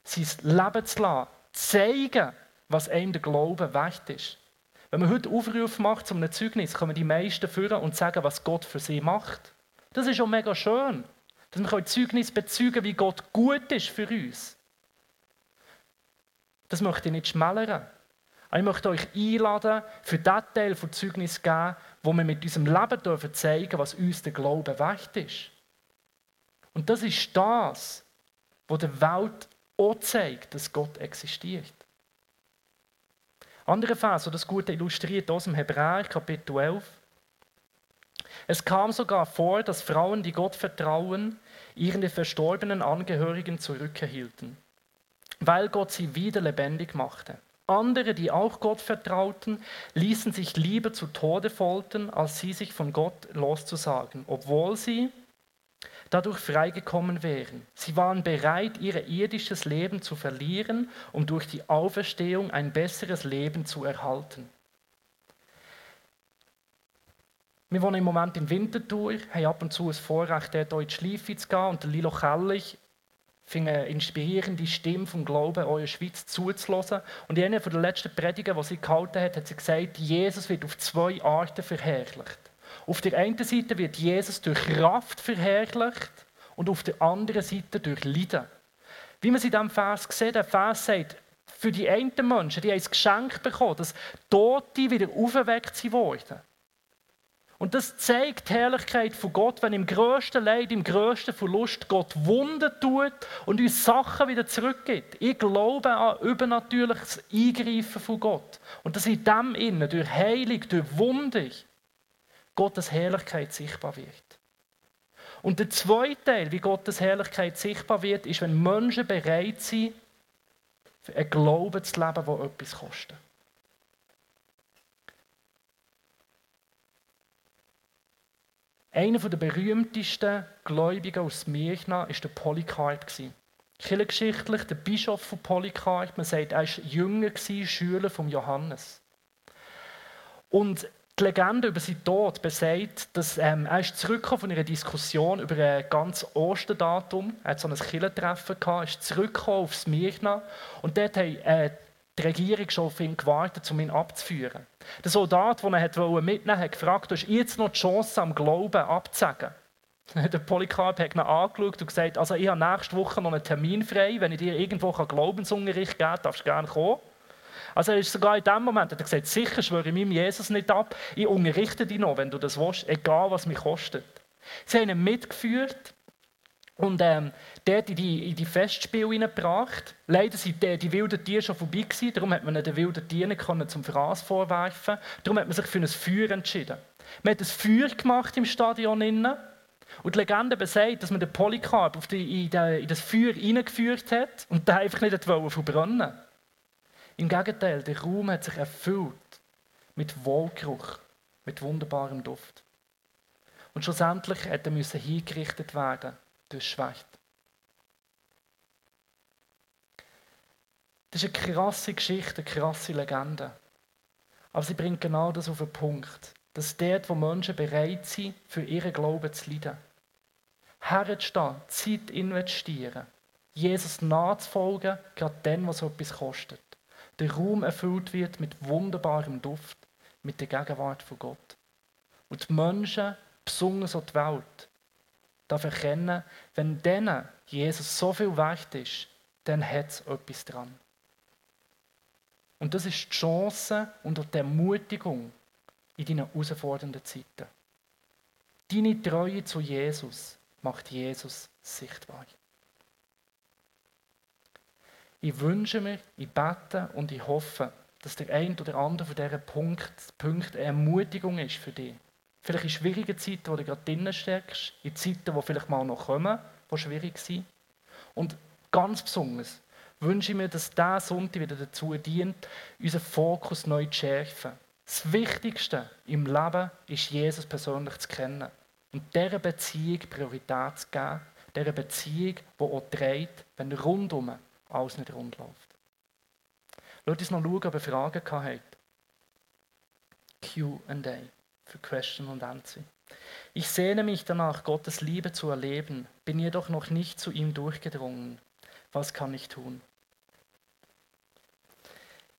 sein Leben zu lassen, zeigen, was einem der Glaube wert ist. Wenn man heute Aufruf macht zu einem Zeugnis, kommen die meisten führen und sagen, was Gott für sie macht. Das ist auch mega schön, dass wir Zeugnis bezeugen wie Gott gut ist für uns. Das möchte ich nicht schmälern. ich möchte euch einladen, für den Teil von Zeugnis zu geben, wo wir mit unserem Leben dürfen zeigen, was uns der Glaube wert ist. Und das ist das, was der Welt auch zeigt, dass Gott existiert. Andere Vers, der das gut illustriert, aus dem Hebräer, Kapitel 11. Es kam sogar vor, dass Frauen, die Gott vertrauen, ihre verstorbenen Angehörigen zurückerhielten, weil Gott sie wieder lebendig machte. Andere, die auch Gott vertrauten, ließen sich lieber zu Tode foltern, als sie sich von Gott loszusagen, obwohl sie dadurch freigekommen wären. Sie waren bereit, ihr irdisches Leben zu verlieren, um durch die Auferstehung ein besseres Leben zu erhalten. Wir wohnen im Moment in Winterthur, haben ab und zu ein Vorrecht, in die Schleife zu gehen. Und der Lilo Kellich fing eine inspirierende Stimme vom Glauben in der Schweiz zuzulassen. Und in einer der letzten Predigen, die sie gehalten hat, hat sie gesagt, Jesus wird auf zwei Arten verherrlicht. Auf der einen Seite wird Jesus durch Kraft verherrlicht und auf der anderen Seite durch Leiden. Wie man es in diesem Vers sieht, der Vers sagt, für die einen Menschen, die haben ein Geschenk bekommen, dass Tote wieder aufgeweckt worden. Und das zeigt die Herrlichkeit von Gott, wenn im größten Leid, im größten Verlust Gott Wunden tut und uns Sachen wieder zurückgibt. Ich glaube an übernatürliches Eingreifen von Gott. Und dass in dem Innen, durch Heilung, durch Wunder, Gottes Herrlichkeit sichtbar wird. Und der zweite Teil, wie Gottes Herrlichkeit sichtbar wird, ist, wenn Menschen bereit sind, für einen Glauben zu leben, der etwas kostet. Einer der berühmtesten Gläubigen aus Mirna war der Polycarp. Kirchengeschichtlich der Bischof von Polycarp. Man sagt, er war jünger, Schüler von Johannes. Und die Legende über seinen Tod besagt, dass ähm, er ist zurückgekommen von einer Diskussion über ein ganz Osterdatum. Er hat so ein Kirchentreffen gehabt, ist zurückgekommen auf Smyrna und dort haben äh, die Regierung schon auf ihn gewartet, um ihn abzuführen. Der Soldat, den er mitnehmen wollte, hat gefragt, du hast jetzt noch die Chance, am Glauben abzusagen. Der Polycarp hat ihn angeschaut und gesagt, also ich habe nächste Woche noch einen Termin frei, wenn ich dir irgendwo Glaubensunterricht geben kann, darfst du gerne kommen. Also er ist sogar in dem Moment, er gesagt, sicher schwöre ich meinem Jesus nicht ab, ich unterrichte dich noch, wenn du das willst, egal was mich kostet. Sie haben ihn mitgeführt und ähm, dort in die, in die Festspiele hineingebracht. Leider waren die, wilden Tiere schon vorbei, gewesen, darum hat man den wilden Tieren nicht zum Fraß vorwerfen Darum hat man sich für ein Feuer entschieden. Man hat ein Feuer gemacht im Stadion innen. Und die Legende besagt, dass man den Polycarp auf die, in, die, in, das Feuer hineingeführt hat und der einfach nicht verbrennen wollte. Im Gegenteil, der Raum hat sich erfüllt mit Wohlgeruch, mit wunderbarem Duft. Und schlussendlich hätte er hingerichtet werden durch Schwert. Das ist eine krasse Geschichte, eine krasse Legende. Aber sie bringt genau das auf den Punkt, dass dort, wo Menschen bereit sind, für ihren Glauben zu leiden, herzustehen, Zeit investieren, Jesus nachzufolgen, gerade dann, was etwas kostet der Raum erfüllt wird mit wunderbarem Duft, mit der Gegenwart von Gott. Und die Menschen, besonders auch die Welt, darf erkennen, wenn denen Jesus so viel wert ist, dann hat es etwas dran. Und das ist die Chance und auch die Ermutigung in deinen herausfordernden Zeiten. Deine Treue zu Jesus macht Jesus sichtbar. Ich wünsche mir, ich bete und ich hoffe, dass der ein oder andere von diesen Punkten Punkt eine Ermutigung ist für dich. Vielleicht in schwierigen Zeiten, wo du gerade drinnen steckst, in Zeiten, die vielleicht mal noch kommen, die schwierig sind. Und ganz besonders wünsche ich mir, dass dieser Sonntag wieder dazu dient, unseren Fokus neu zu schärfen. Das Wichtigste im Leben ist, Jesus persönlich zu kennen. Und dieser Beziehung Priorität zu geben. Dieser Beziehung, die auch trägt, wenn rundum alles nicht rund läuft. Lass uns noch schauen, ob ihr Fragen habt. QA für Question und Answer. Ich sehne mich danach, Gottes Liebe zu erleben, bin jedoch noch nicht zu ihm durchgedrungen. Was kann ich tun?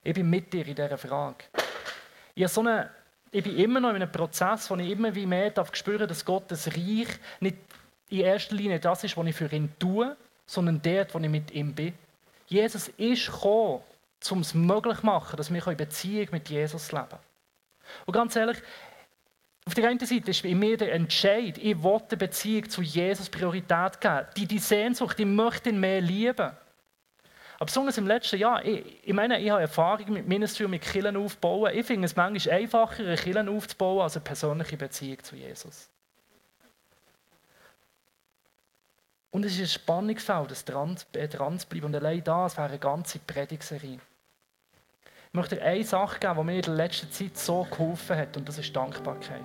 Ich bin mit dir in dieser Frage. Ich, so eine, ich bin immer noch in einem Prozess, wo ich immer wie mehr darf spüren, dass Gottes Reich nicht in erster Linie das ist, was ich für ihn tue, sondern dort, wo ich mit ihm bin. Jesus ist gekommen, um es möglich zu machen, dass wir in Beziehung mit Jesus leben Und ganz ehrlich, auf der einen Seite ist bei mir der Entscheid, ich will eine Beziehung zu Jesus Priorität geben. Die, die Sehnsucht, ich möchte ihn mehr lieben. Aber besonders im letzten Jahr, ich, ich meine, ich habe Erfahrung mit Ministry und mit Killen aufbauen. Ich finde es manchmal einfacher, Killen aufzubauen, als eine persönliche Beziehung zu Jesus. Und es ist ein Spannungsfeld, das dran, äh, dran zu bleiben. Und allein das wäre eine ganze Predigserie. Ich möchte dir eine Sache geben, die mir in der letzten Zeit so geholfen hat, und das ist Dankbarkeit.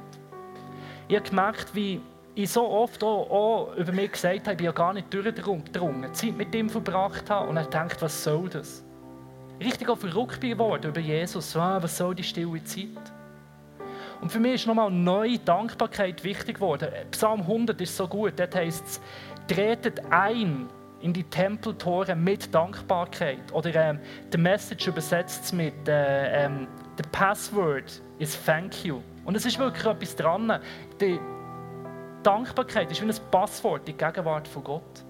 Ich habe gemerkt, wie ich so oft auch, auch über mich gesagt habe, ich habe gar nicht durchgedrungen, Zeit mit ihm verbracht habe und er denkt, was soll das? Richtig auch verrückt bin geworden über Jesus, ah, was soll die stille Zeit? Und für mich ist nochmal neue Dankbarkeit wichtig geworden. Psalm 100 ist so gut, dort heißt es, tretet ein in die Tempeltore mit Dankbarkeit. Oder ähm, der Message übersetzt es mit äh, ähm, The Password is Thank you. Und es ist wirklich etwas dran. Die Dankbarkeit ist wie ein Passwort in die Gegenwart von Gott.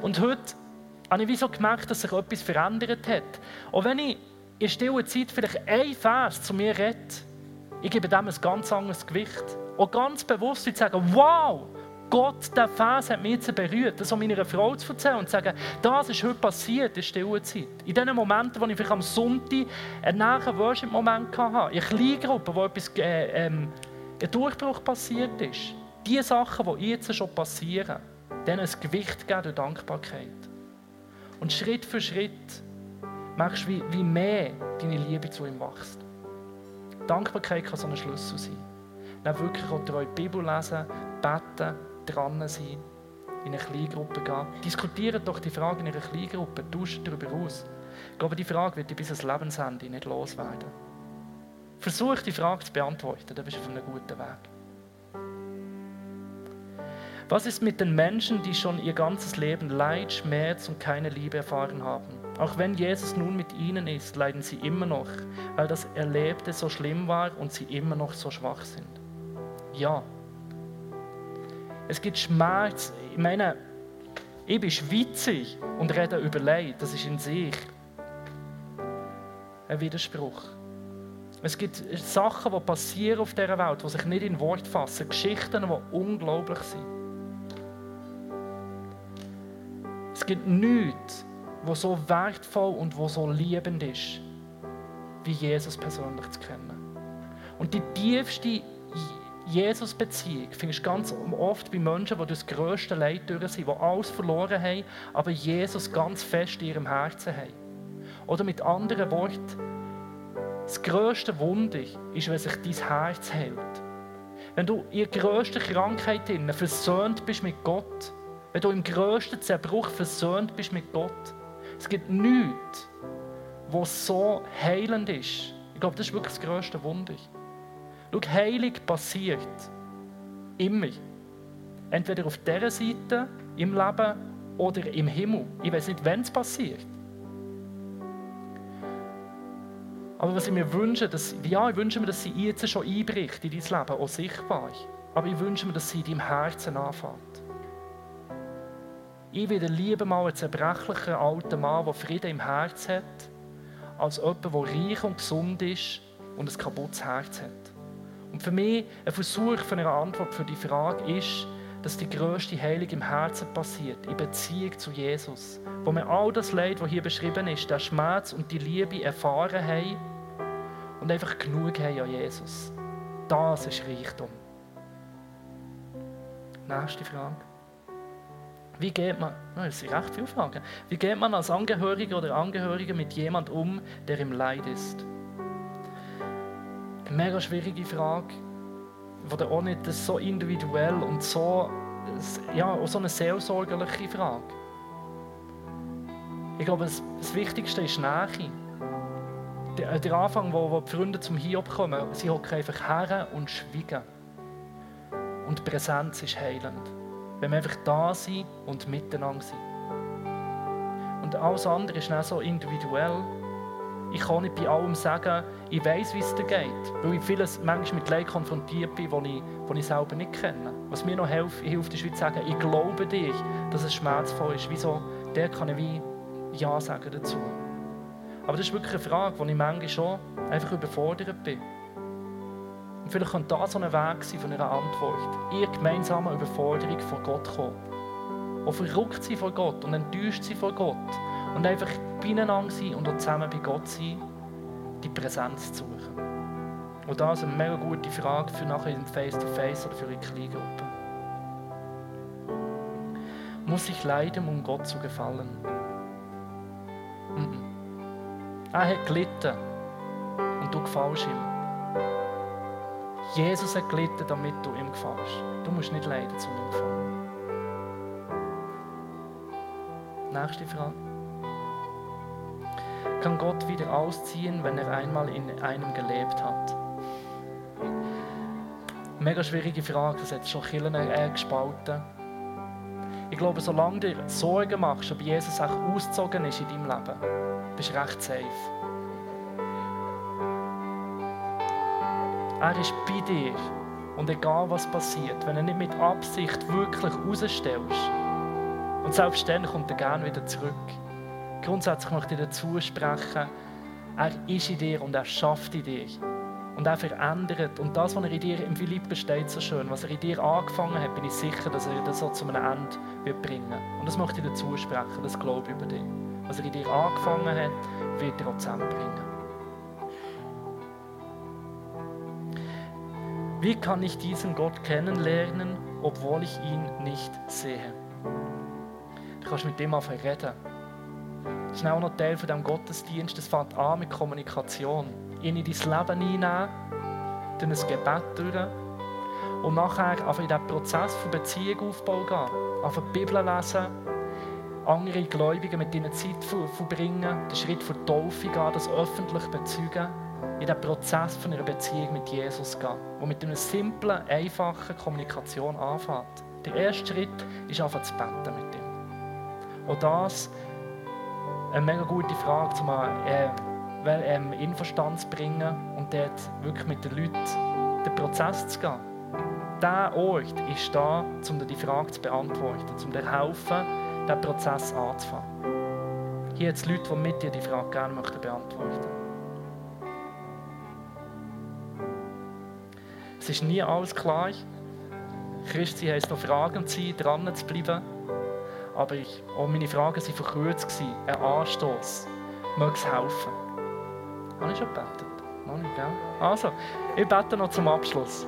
Und heute habe ich wie so gemerkt, dass sich etwas verändert hat. Auch wenn ich in stiller Zeit vielleicht ein Vers zu mir rede, ich gebe dem ein ganz anderes Gewicht auch ganz bewusst zu sagen, wow, Gott, der Vers hat mich jetzt berührt, das an meiner Frau zu erzählen und zu sagen, das ist heute passiert in der Stillenzeit. In den Momenten, wo ich vielleicht am Sonntag einen nahen Worship-Moment hatte, in Kleingruppen, wo etwas, äh, ähm, ein Durchbruch passiert ist. Die Sachen, die jetzt schon passieren, denen ein Gewicht geben durch Dankbarkeit. Und Schritt für Schritt merkst du, wie, wie mehr deine Liebe zu ihm wächst. Dankbarkeit kann so ein Schlüssel sein. Dann wirklich auch treu die Bibel lesen, beten, dran sein, in eine Kleingruppe gehen. Diskutiert doch die Frage in einer Kleingruppe, tauscht darüber aus. Ich glaube, die Frage wird bis ans Lebensende nicht loswerden. Versuch die Frage zu beantworten, dann bist du auf einem guten Weg. Was ist mit den Menschen, die schon ihr ganzes Leben Leid, Schmerz und keine Liebe erfahren haben? Auch wenn Jesus nun mit ihnen ist, leiden sie immer noch, weil das Erlebte so schlimm war und sie immer noch so schwach sind. Ja. Es gibt Schmerz. Ich meine, ich bin schwitzig und rede über Leid. Das ist in sich ein Widerspruch. Es gibt Sachen, die passieren auf dieser Welt, die sich nicht in Wort fassen. Geschichten, die unglaublich sind. Es gibt nichts, was so wertvoll und was so liebend ist, wie Jesus persönlich zu kennen. Und die tiefste Jesus-Beziehung findest du ganz oft bei Menschen, die das grösste Leid durch sind, die alles verloren haben, aber Jesus ganz fest in ihrem Herzen haben. Oder mit anderen Worten, das grösste Wunder ist, wenn sich dein Herz hält. Wenn du in der grössten Krankheit versöhnt bist mit Gott, wenn du im grössten Zerbruch versöhnt bist mit Gott. Es gibt nichts, was so heilend ist. Ich glaube, das ist wirklich das grösste Wunder. Schau, Heilung passiert immer. Entweder auf dieser Seite im Leben oder im Himmel. Ich weiß nicht, wann es passiert. Aber was ich mir wünsche, dass, ja, ich wünsche mir, dass sie jetzt schon einbricht in dein Leben, auch sichtbar. Aber ich wünsche mir, dass sie in deinem Herzen anfängt. Ich wieder lieber mal einen zerbrechlichen alten Mann, der Frieden im Herz hat, als jemand, der reich und gesund ist und ein kaputtes Herz hat. Und für mich ein Versuch von einer Antwort für die Frage ist, dass die grösste Heilung im Herzen passiert, in Beziehung zu Jesus. Wo wir all das Leid, das hier beschrieben ist, der Schmerz und die Liebe erfahren haben und einfach genug haben an Jesus. Das ist Reichtum. Nächste Frage. Wie geht man, das sind recht viele Fragen, wie geht man als Angehöriger oder Angehörige mit jemand um, der im Leid ist? Eine mega schwierige Frage, die auch nicht so individuell und so, ja, auch so eine seelsorgerliche Frage. Ich glaube, das, Wichtigste ist Nähe. Der, der Anfang, wo, wo die Freunde zum Hiob kommen, sie hocken einfach her und schweigen. Und Präsenz ist heilend wenn wir einfach da sind und miteinander sind. Und alles andere ist nicht so individuell. Ich kann nicht bei allem sagen, ich weiß, wie es dir geht, weil ich vieles manchmal mit Leid konfrontiert bin, die ich, die ich selber nicht kenne. Was mir noch hilft, hilft ist, wie zu sagen, ich glaube dir, dass es schmerzvoll ist. Wieso? Der kann ich wie Ja sagen dazu. Aber das ist wirklich eine Frage, wo ich manchmal schon einfach überfordert bin. Und vielleicht könnte das so ein Weg sein von einer Antwort. Ihr gemeinsame Überforderung vor Gott kommen. Auch verrückt sein vor Gott und enttäuscht sein vor Gott. Und einfach beieinander sein und auch zusammen bei Gott sein, die Präsenz zu suchen. Und das ist eine mega gute Frage für nachher im Face-to-Face -face oder für eine Kleingruppe. Muss ich leiden, um Gott zu gefallen? Mm -mm. Er hat gelitten und du gefällst ihm. Jesus hat gelitten, damit du ihm gefällst. Du musst nicht leiden, um ihm gefallen. Nächste Frage. Kann Gott wieder ausziehen, wenn er einmal in einem gelebt hat? Mega schwierige Frage, das hat schon Killen äh, gespalten. Ich glaube, solange du dir Sorgen machst, ob Jesus auch ausgezogen ist in deinem Leben, bist du recht safe. Er ist bei dir. Und egal was passiert, wenn er nicht mit Absicht wirklich rausstellst, und selbst dann kommt er gerne wieder zurück. Grundsätzlich möchte ich dazu sprechen, er ist in dir und er schafft in dir. und er verändert. Und das, was er in dir, im Philipp steht so schön, was er in dir angefangen hat, bin ich sicher, dass er das so zu einem Ende wird bringen Und das möchte ich dir zusprechen, das glaube über dich. Was er in dir angefangen hat, wird er auch zusammenbringen. Wie kann ich diesen Gott kennenlernen, obwohl ich ihn nicht sehe? Du kannst mit dem anfangen reden. Das ist auch noch Teil von diesem Gottesdienst. Das fängt an mit Kommunikation. Ihn in dein Leben hineinnehmen, durch ein Gebet durch. Und nachher einfach in diesen Prozess von Beziehung gehen. Einfach die Bibel lesen, andere Gläubige mit ihnen Zeit verbringen, den Schritt von Taufe gehen, das öffentlich bezeugen, in den Prozess von einer Beziehung mit Jesus gehen, wo mit einer simplen, einfachen Kommunikation anfängt. Der erste Schritt ist einfach zu beten mit ihm. Und das eine mega gute Frage, um äh, ähm, Infostand zu bringen und dort wirklich mit den Leuten den Prozess zu gehen. Dieser Ort ist da, um dir die Frage zu beantworten, um dir helfen, diesen Prozess anzufangen. Hier hat es Leute, die mit dir die Frage gerne möchten beantworten Es ist nie alles klar. Christi heisst noch Fragen zu sein, dran zu bleiben. Aber ich, auch meine Fragen waren verkürzt. Ein Anstoß. Möge es helfen. Habe ich schon gebetet? Noch nicht, gell? Also, ich bete noch zum Abschluss.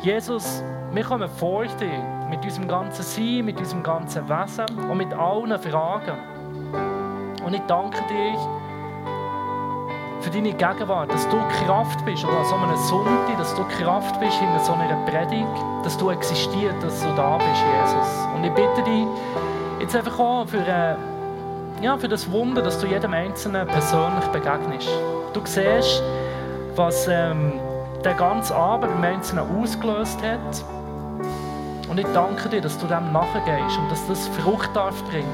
Jesus, wir kommen vor dir mit unserem ganzen Sein, mit unserem ganzen Wesen und mit allen Fragen. Und ich danke dir für deine Gegenwart, dass du Kraft bist oder an so einem Sonntag, dass du Kraft bist in so einer Predigt, dass du existierst, dass du da bist, Jesus. Und ich bitte dich jetzt einfach auch für, äh, ja, für das Wunder, dass du jedem Einzelnen persönlich begegnest. Du siehst, was ähm, der ganze Abend beim Einzelnen ausgelöst hat. Und ich danke dir, dass du dem nachgehst und dass das Frucht darf bringen.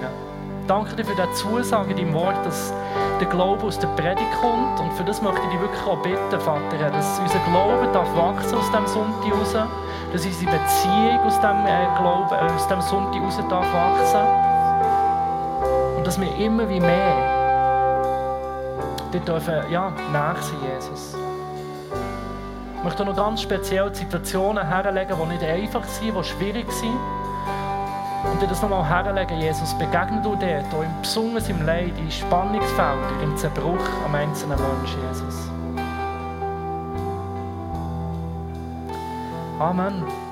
Danke dir für die Zusage in deinem Wort, dass der Glaube aus der Predigt kommt. Und für das möchte ich dich wirklich auch bitten, Vater, dass unser Glaube darf wachsen aus dem Sonntag raus, dass unsere Beziehung aus dem äh, Glauben, äh, aus dem Sonntag raus darf wachsen. Und dass wir immer wie mehr dir dürfen, ja, näher sein, Jesus. Ich möchte noch ganz speziell Situationen herlegen, die nicht einfach sind, die schwierig sind. Dir das nochmal herlegen, Jesus, begegne du dort, auch im besonders im Leid, in Spannungsfeldern, im Zerbruch am einzelnen Menschen, Jesus. Amen.